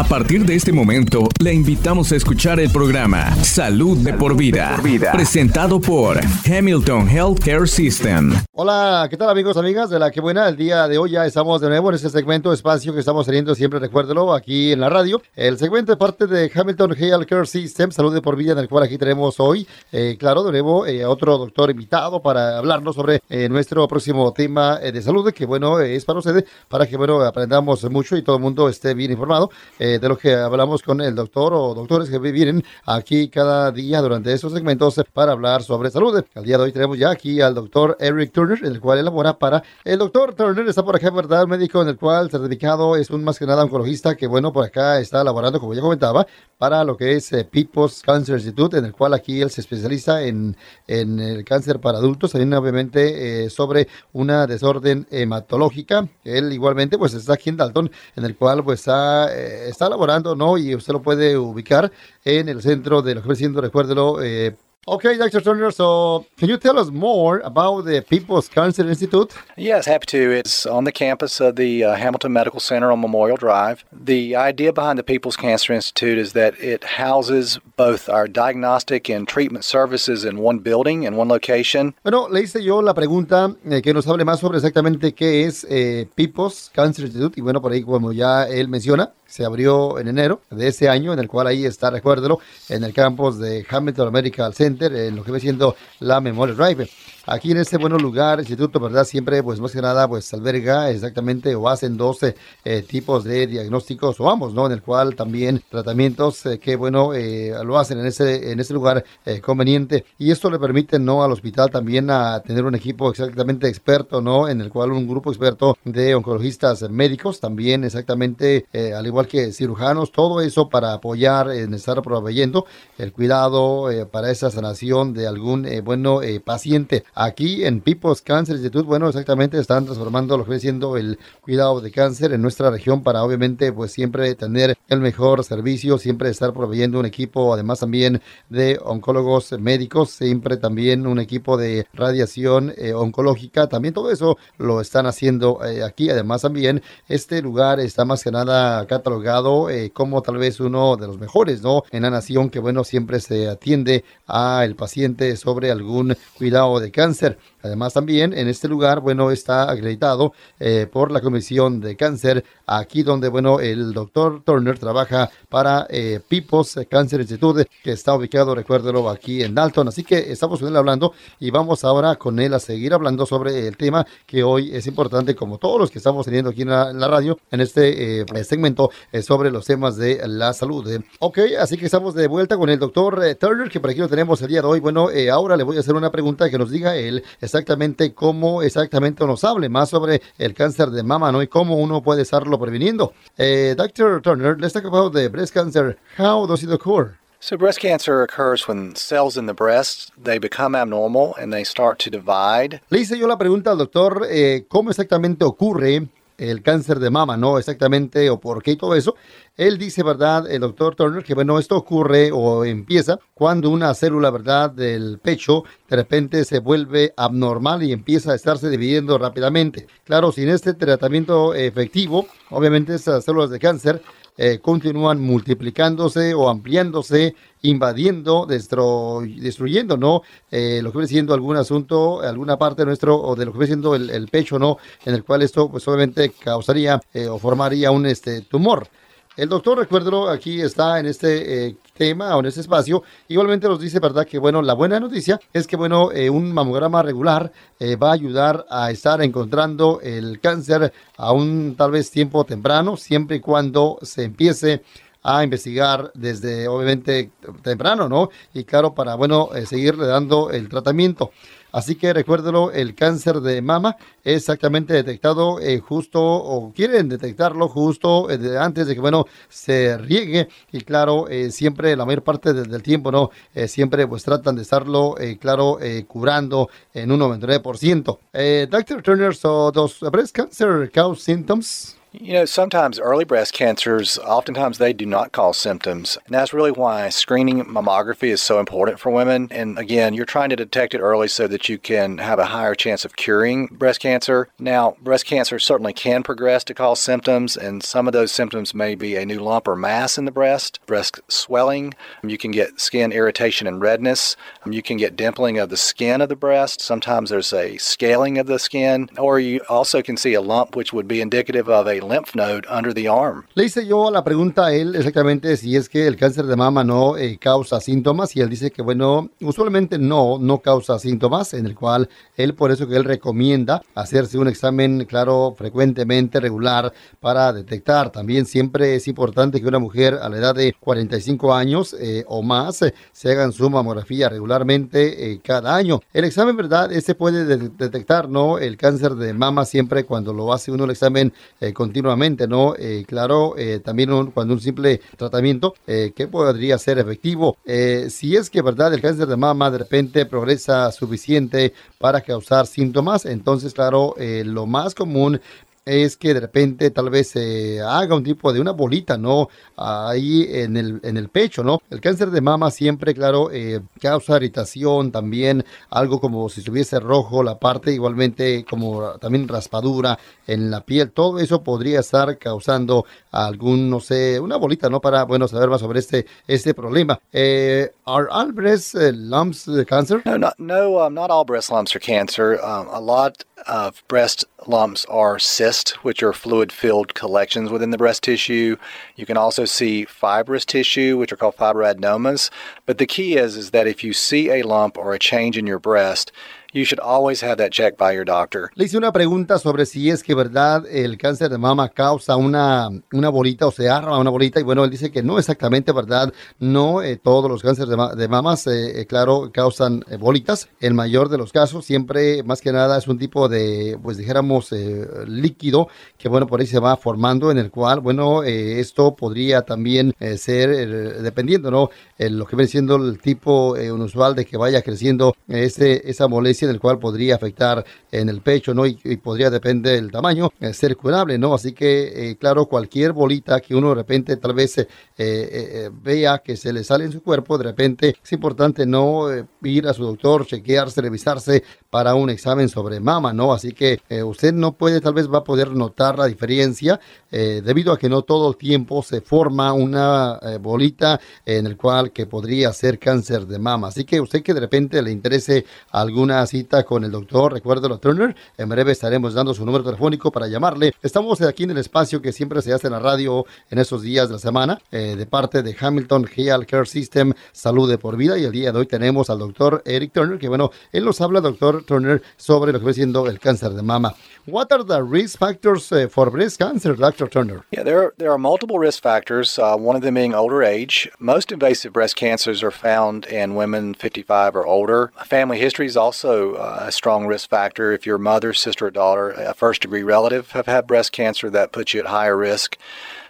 A partir de este momento, le invitamos a escuchar el programa Salud de por vida, presentado por Hamilton Healthcare System. Hola, ¿qué tal amigos, amigas de la que buena? El día de hoy ya estamos de nuevo en este segmento, espacio que estamos teniendo siempre, recuérdelo, aquí en la radio. El segmento es parte de Hamilton Healthcare System, Salud de por vida, en el cual aquí tenemos hoy, eh, claro, de nuevo, eh, otro doctor invitado para hablarnos sobre eh, nuestro próximo tema de salud, que bueno, es para ustedes, para que bueno, aprendamos mucho y todo el mundo esté bien informado. Eh, de lo que hablamos con el doctor o doctores que vienen aquí cada día durante estos segmentos para hablar sobre salud. El día de hoy tenemos ya aquí al doctor Eric Turner, el cual elabora para... El doctor Turner está por acá, ¿verdad? médico en el cual certificado es un más que nada oncologista que, bueno, por acá está elaborando, como ya comentaba, para lo que es eh, People's Cancer Institute, en el cual aquí él se especializa en, en el cáncer para adultos, también obviamente eh, sobre una desorden hematológica. Él igualmente pues está aquí en Dalton, en el cual pues está, eh, está laborando, ¿no? Y usted lo puede ubicar en el centro de lo que recuérdelo, eh, Okay, Dr. Turner, so can you tell us more about the People's Cancer Institute? Yes, happy to. It's on the campus of the uh, Hamilton Medical Center on Memorial Drive. The idea behind the People's Cancer Institute is that it houses both our diagnostic and treatment services in one building, in one location. Bueno, le hice yo la pregunta eh, que nos hable más sobre exactamente qué es eh, People's Cancer Institute. Y bueno, por ahí, como ya él menciona, se abrió en enero de ese año, en el cual ahí está, recuérdelo, en el campus de Hamilton Medical Center, en lo que ve siendo la Memorial Drive. Aquí en este buen lugar, instituto, ¿verdad? Siempre, pues más que nada, pues alberga exactamente o hacen 12 eh, tipos de diagnósticos o ambos, ¿no? En el cual también tratamientos eh, que, bueno, eh, lo hacen en ese, en ese lugar conveniente. Y esto le permite, ¿no? Al hospital también a tener un equipo exactamente experto, ¿no? En el cual un grupo experto de oncologistas médicos, también exactamente, al igual que cirujanos, todo eso para apoyar en estar proveyendo el cuidado para esa sanación de algún, bueno, paciente. Aquí en People's Cancer Institute, bueno, exactamente están transformando lo que viene siendo el cuidado de cáncer en nuestra región para obviamente pues siempre tener el mejor servicio, siempre estar proveyendo un equipo, además también de oncólogos médicos, siempre también un equipo de radiación eh, oncológica, también todo eso lo están haciendo eh, aquí. Además también este lugar está más que nada catalogado eh, como tal vez uno de los mejores, ¿no? En la nación que bueno, siempre se atiende al paciente sobre algún cuidado de cáncer cáncer. Además también en este lugar, bueno, está acreditado eh, por la Comisión de Cáncer, aquí donde, bueno, el doctor Turner trabaja para eh, People's Cancer Institute, que está ubicado, recuérdelo, aquí en Dalton. Así que estamos con él hablando y vamos ahora con él a seguir hablando sobre el tema que hoy es importante, como todos los que estamos teniendo aquí en la, radio, en este eh, segmento sobre los temas de la salud. Ok, así que estamos de vuelta con el doctor Turner, que por aquí lo tenemos el día de hoy. Bueno, ahora le voy a hacer una pregunta que nos diga él exactamente cómo exactamente nos hable más sobre el cáncer de mama, ¿no? Y cómo uno puede estarlo previniendo. Eh, Dr. Turner, let's talk about the breast cancer. How does it occur? So breast cancer occurs when cells in the breast they become abnormal and they start to divide. Le hice yo la pregunta al doctor eh, cómo exactamente ocurre el cáncer de mama, ¿no? Exactamente, o por qué y todo eso. Él dice, ¿verdad? El doctor Turner, que bueno, esto ocurre o empieza cuando una célula, ¿verdad? Del pecho de repente se vuelve abnormal y empieza a estarse dividiendo rápidamente. Claro, sin este tratamiento efectivo, obviamente estas células de cáncer eh, continúan multiplicándose o ampliándose, invadiendo, destruyendo, ¿no? Eh, lo que viene siendo algún asunto, alguna parte nuestro, o de lo que viene siendo el, pecho, ¿no? En el cual esto, pues obviamente causaría eh, o formaría un este, tumor. El doctor, recuérdelo, aquí está en este tema o en este espacio. Igualmente nos dice, ¿verdad? Que bueno, la buena noticia es que bueno, eh, un mamograma regular eh, va a ayudar a estar encontrando el cáncer a un tal vez tiempo temprano, siempre y cuando se empiece a investigar desde obviamente temprano, ¿no? Y claro, para, bueno, seguirle dando el tratamiento. Así que recuérdelo, el cáncer de mama es exactamente detectado eh, justo o quieren detectarlo justo eh, antes de que, bueno, se riegue. Y claro, eh, siempre, la mayor parte del, tiempo, ¿no? siempre pues tratan de estarlo, claro, curando en un 99%. Dr. Turner, so does breast cancer cause symptoms? You know, sometimes early breast cancers, oftentimes they do not cause symptoms. And that's really why screening mammography is so important for women. And again, you're trying to detect it early so that you can have a higher chance of curing breast cancer. Now, breast cancer certainly can progress to cause symptoms, and some of those symptoms may be a new lump or mass in the breast, breast swelling. You can get skin irritation and redness. You can get dimpling of the skin of the breast. Sometimes there's a scaling of the skin, or you also can see a lump, which would be indicative of a lymph node under the arm. Le hice yo la pregunta a él exactamente si es que el cáncer de mama no eh, causa síntomas y él dice que bueno, usualmente no, no causa síntomas, en el cual él por eso que él recomienda hacerse un examen, claro, frecuentemente, regular, para detectar. También siempre es importante que una mujer a la edad de 45 años eh, o más eh, se hagan su mamografía regularmente eh, cada año. El examen, ¿verdad? Ese puede de detectar, ¿no? El cáncer de mama siempre cuando lo hace uno el examen eh, continuamente, ¿no? Eh, claro, eh, también cuando un simple tratamiento eh, que podría ser efectivo. Si es que, ¿verdad? El cáncer de mama de repente progresa suficiente para causar síntomas, entonces, claro, lo más común es que de repente tal vez se haga un tipo de una bolita, ¿no? Ahí en el, en el pecho, ¿no? El cáncer de mama siempre, claro, eh, causa irritación, también algo como si estuviese rojo, la parte igualmente como también raspadura en la piel, todo eso podría estar causando algún, no sé, una bolita, ¿no? Para, bueno, saber más sobre este, este problema. Eh, ¿Are all breast eh, lumps uh, cancer? No, not, no, um, not all breast lumps are cancer. Um, a lot of breast lumps are cysts, which are fluid filled collections within the breast tissue. You can also see fibrous tissue, which are called fibroadenomas. But the key is, is that if you see a lump or a change in your breast, you should always have that checked by your doctor. Le hice una pregunta sobre si es que verdad el cáncer de mama causa una, una bolita o se arma una bolita y bueno, él dice que no exactamente verdad, no eh, todos los cánceres de, de mamas, eh, eh, claro, causan bolitas. El mayor de los casos siempre, más que nada, es un tipo de, pues dijéramos, líquido que bueno, por ahí se va formando en el cual, bueno, esto podría también ser, dependiendo, ¿no? lo que viene siendo el tipo unusual de que vaya creciendo ese, esa molestia en el cual podría afectar en el pecho, ¿no? Y, podría, depender del tamaño, eh, ser curable, ¿no? Así que, eh, claro, cualquier bolita que uno de repente tal vez eh, vea que se le sale en su cuerpo, de repente es importante no ir a su doctor, chequearse, revisarse para un examen sobre mama, ¿no? Así que usted no puede, tal vez va a poder notar la diferencia debido a que no todo el tiempo se forma una bolita en el cual que podría ser cáncer de mama. Así que usted que de repente le interese alguna cita con el doctor, recuérdelo Turner, en breve estaremos dando su número telefónico para llamarle. Estamos aquí en el espacio que siempre se hace en la radio en esos días de la semana, eh, de parte de Hamilton Health Care System, Salud de por Vida, y el día de hoy tenemos al doctor Eric Turner, que bueno, él nos habla, doctor Turner, sobre lo que va siendo el cáncer de mama. What are the risk factors uh, for breast cancer, Dr. Turner? Yeah, there are, there are multiple risk factors, uh, one of them being older age. Most invasive breast cancers are found in women 55 or older. Family history is also uh, a strong risk factor. If your mother, sister, or daughter, a first degree relative, have had breast cancer, that puts you at higher risk.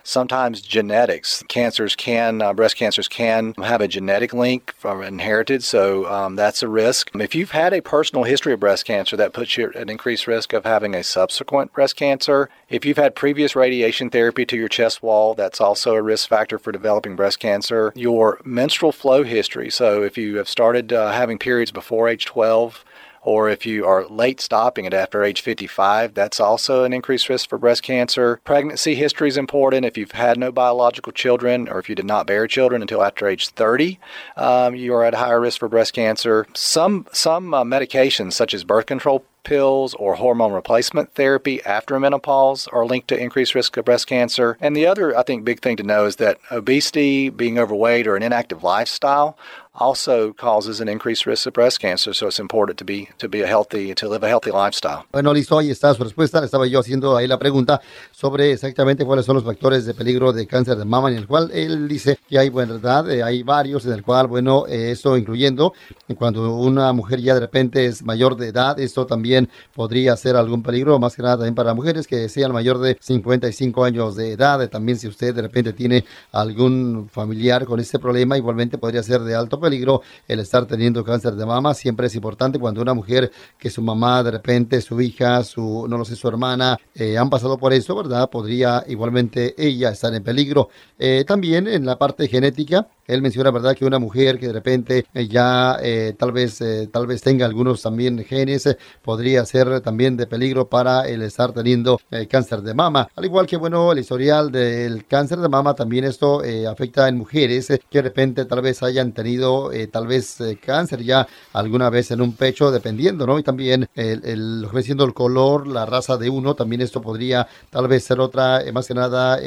Sometimes genetics, cancers can, uh, breast cancers can have a genetic link from inherited, so um, that's a risk. If you've had a personal history of breast cancer, that puts you at an increased risk of having a subsequent breast cancer. If you've had previous radiation therapy to your chest wall, that's also a risk factor for developing breast cancer. Your menstrual flow history, so if you have started uh, having periods before age 12, or if you are late stopping it after age 55, that's also an increased risk for breast cancer. Pregnancy history is important. If you've had no biological children or if you did not bear children until after age 30, um, you are at higher risk for breast cancer. Some some uh, medications, such as birth control pills or hormone replacement therapy after menopause are linked to increased risk of breast cancer. And the other, I think, big thing to know is that obesity, being overweight, or an inactive lifestyle also causes an increased risk of breast cancer. So it's important to be to be a healthy to live a healthy lifestyle. Bueno, listo, ahí está su respuesta. Le estaba yo haciendo ahí la pregunta sobre exactamente cuáles son los factores de peligro de cáncer de mama, en el cual él dice que hay, bueno, verdad, eh, hay varios, en el cual, bueno, eh, eso incluyendo cuando una mujer ya de repente es mayor de edad, esto también podría ser algún peligro, más que nada también para mujeres que sean mayor de 55 años de edad. También si usted de repente tiene algún familiar con este problema, igualmente podría ser de alto peligro el estar teniendo cáncer de mama. Siempre es importante cuando una mujer que su mamá, de repente su hija, su, no lo sé, su hermana, eh, han pasado por eso, ¿verdad? Podría igualmente ella estar en peligro. Eh, también en la parte genética, él menciona, ¿verdad?, que una mujer que de repente eh, ya eh, tal vez eh, tal vez tenga algunos también genes, podría ser también de peligro para el estar teniendo cáncer de mama. Al igual que, bueno, el historial del cáncer de mama, también esto afecta en mujeres que de repente tal vez hayan tenido tal vez cáncer ya alguna vez en un pecho, dependiendo, ¿no? Y también el, lo que el color, la raza de uno, también esto podría tal vez ser otra, más que nada,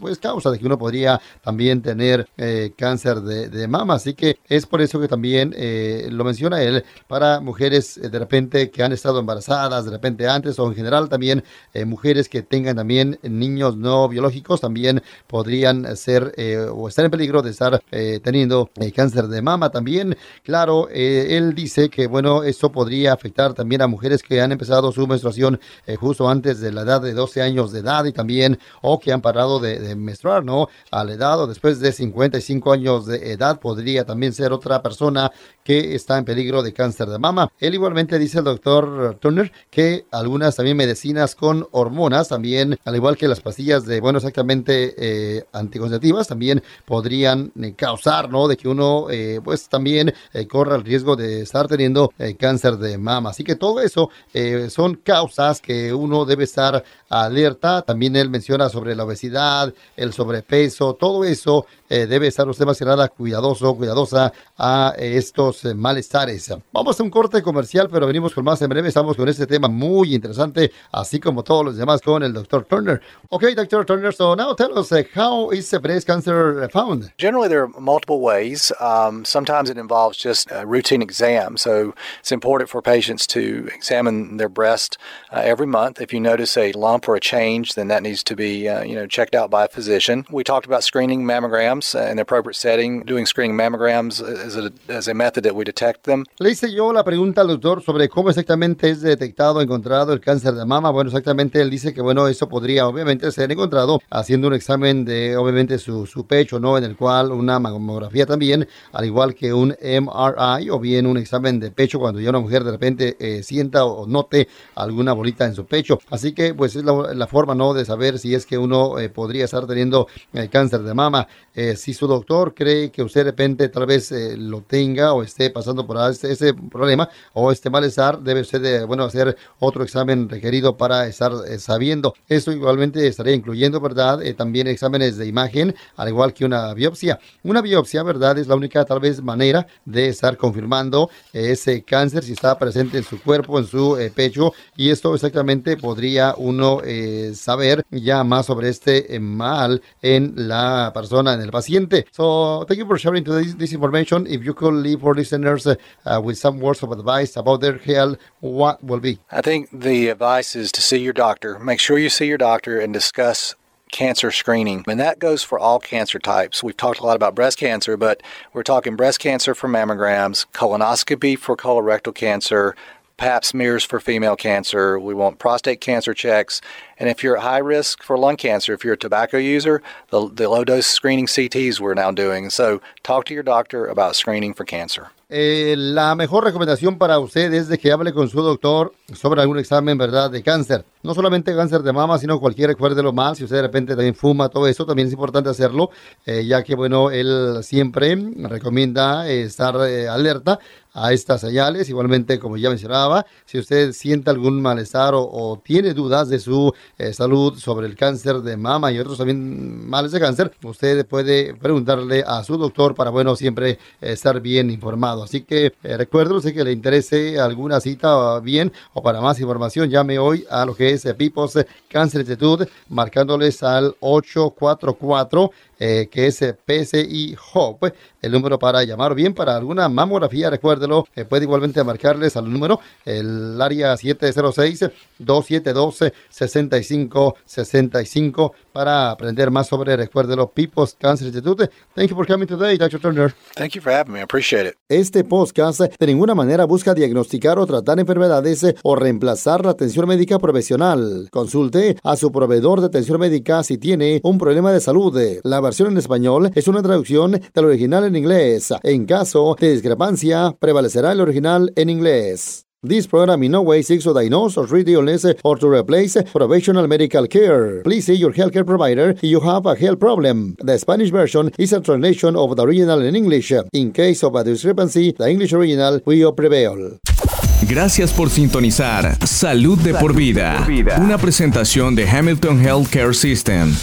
pues causa de que uno podría también tener cáncer cáncer de, mama. Así que es por eso que también eh, lo menciona él para mujeres eh, de repente que han estado embarazadas, de repente antes o en general también eh, mujeres que tengan también niños no biológicos también podrían ser o estar en peligro de estar teniendo cáncer de mama también. Claro, él dice que bueno, esto podría afectar también a mujeres que han empezado su menstruación justo antes de la edad de 12 años de edad y también o que han parado de, de menstruar, ¿no? A la edad o después de 55 años años de edad podría también ser otra persona que está en peligro de cáncer de mama. Él igualmente dice el doctor Turner que algunas también medicinas con hormonas, también al igual que las pastillas de, bueno, exactamente eh, anticonceptivas, también podrían eh, causar, ¿no? De que uno, eh, pues también corra el riesgo de estar teniendo cáncer de mama. Así que todo eso son causas que uno debe estar alerta. También él menciona sobre la obesidad, el sobrepeso, todo eso debe estar más que nada cuidadoso, cuidadosa a estos eh, malestares. Vamos a un corte comercial, pero venimos con más en breve. Estamos con este tema muy interesante, así como todos los demás con el Dr. Turner. Okay, Dr. Turner, so now tell us uh, how is breast cancer found? Generally, there are multiple ways. Um, sometimes it involves just a routine exam, so it's important for patients to examine their breast uh, every month. If you notice a lump or a change, then that needs to be uh, you know checked out by a physician. We talked about screening mammograms in the appropriate setting, doing screening mammograms as a, as a method that we detect them. Le hice yo la pregunta al doctor sobre cómo exactamente es detectado, encontrado el cáncer de mama. Bueno, exactamente él dice que, bueno, eso podría obviamente ser encontrado haciendo un examen de, obviamente, su, su pecho, ¿no? En el cual una mamografía también, al igual que un MRI o bien un examen de pecho cuando ya una mujer de repente eh, sienta o note alguna bolita en su pecho. Así que, pues, es la, la forma, ¿no? De saber si es que uno eh, podría estar teniendo el cáncer de mama. Eh, si su doctor cree que usted de repente tal vez eh, lo tenga o esté pasando por ese, problema o este malestar, debe usted de, bueno, hacer otro examen requerido para estar eh, sabiendo. Esto igualmente estaría incluyendo, ¿verdad? Eh, también exámenes de imagen, al igual que una biopsia. Una biopsia, ¿verdad? Es la única tal vez manera de estar confirmando ese cáncer si está presente en su cuerpo, en su pecho y esto exactamente podría uno saber ya más sobre este mal en la persona, en el paciente. Thank you for sharing today's, this information. If you could leave our listeners uh, uh, with some words of advice about their health, what will be? I think the advice is to see your doctor. Make sure you see your doctor and discuss cancer screening. And that goes for all cancer types. We've talked a lot about breast cancer, but we're talking breast cancer for mammograms, colonoscopy for colorectal cancer, pap smears for female cancer. We want prostate cancer checks. And if you're at high risk for lung cancer, if you're a tobacco user, the, the low dose screening CTs we're now doing. So talk to your doctor about screening for cancer. Eh, la mejor recomendación para usted es de que hable con su doctor sobre algún examen, ¿verdad?, de cáncer. No solamente cáncer de mama, sino cualquier, lo más. Si usted de repente también fuma, todo eso, también es importante hacerlo, eh, ya que, bueno, él siempre recomienda estar eh, alerta a estas señales. Igualmente, como ya mencionaba, si usted siente algún malestar o, tiene dudas de su eh, salud sobre el cáncer de mama y otros también males de cáncer, usted puede preguntarle a su doctor para, bueno, siempre estar bien informado. Así que eh, recuerde, que le interese alguna cita bien o para más información, llame hoy a lo que es Pipos Cancer Institute, marcándoles al 844 eh, que es PCI Hope, el número para llamar bien para alguna mamografía, recuérdelo, eh, puede igualmente marcarles al número, el área 706-272-6565 para aprender más sobre, recuérdelo, People's Cancer Institute. Thank you for coming today, Dr. Turner. Thank you for having me, I appreciate it. Este podcast de ninguna manera busca diagnosticar o tratar enfermedades o reemplazar la atención médica profesional. Consulte a su proveedor de atención médica si tiene un problema de salud. La versión en español es una traducción del original en inglés. En caso de discrepancia, prevalecerá el original en inglés. This program in no way seeks to diagnose or treat illness or to replace professional medical care. Please see your healthcare provider if you have a health problem. The Spanish version is a translation of the original in English. In case of a discrepancy, the English original will prevail. Gracias por sintonizar Salud de por vida, una presentación de Hamilton Healthcare System.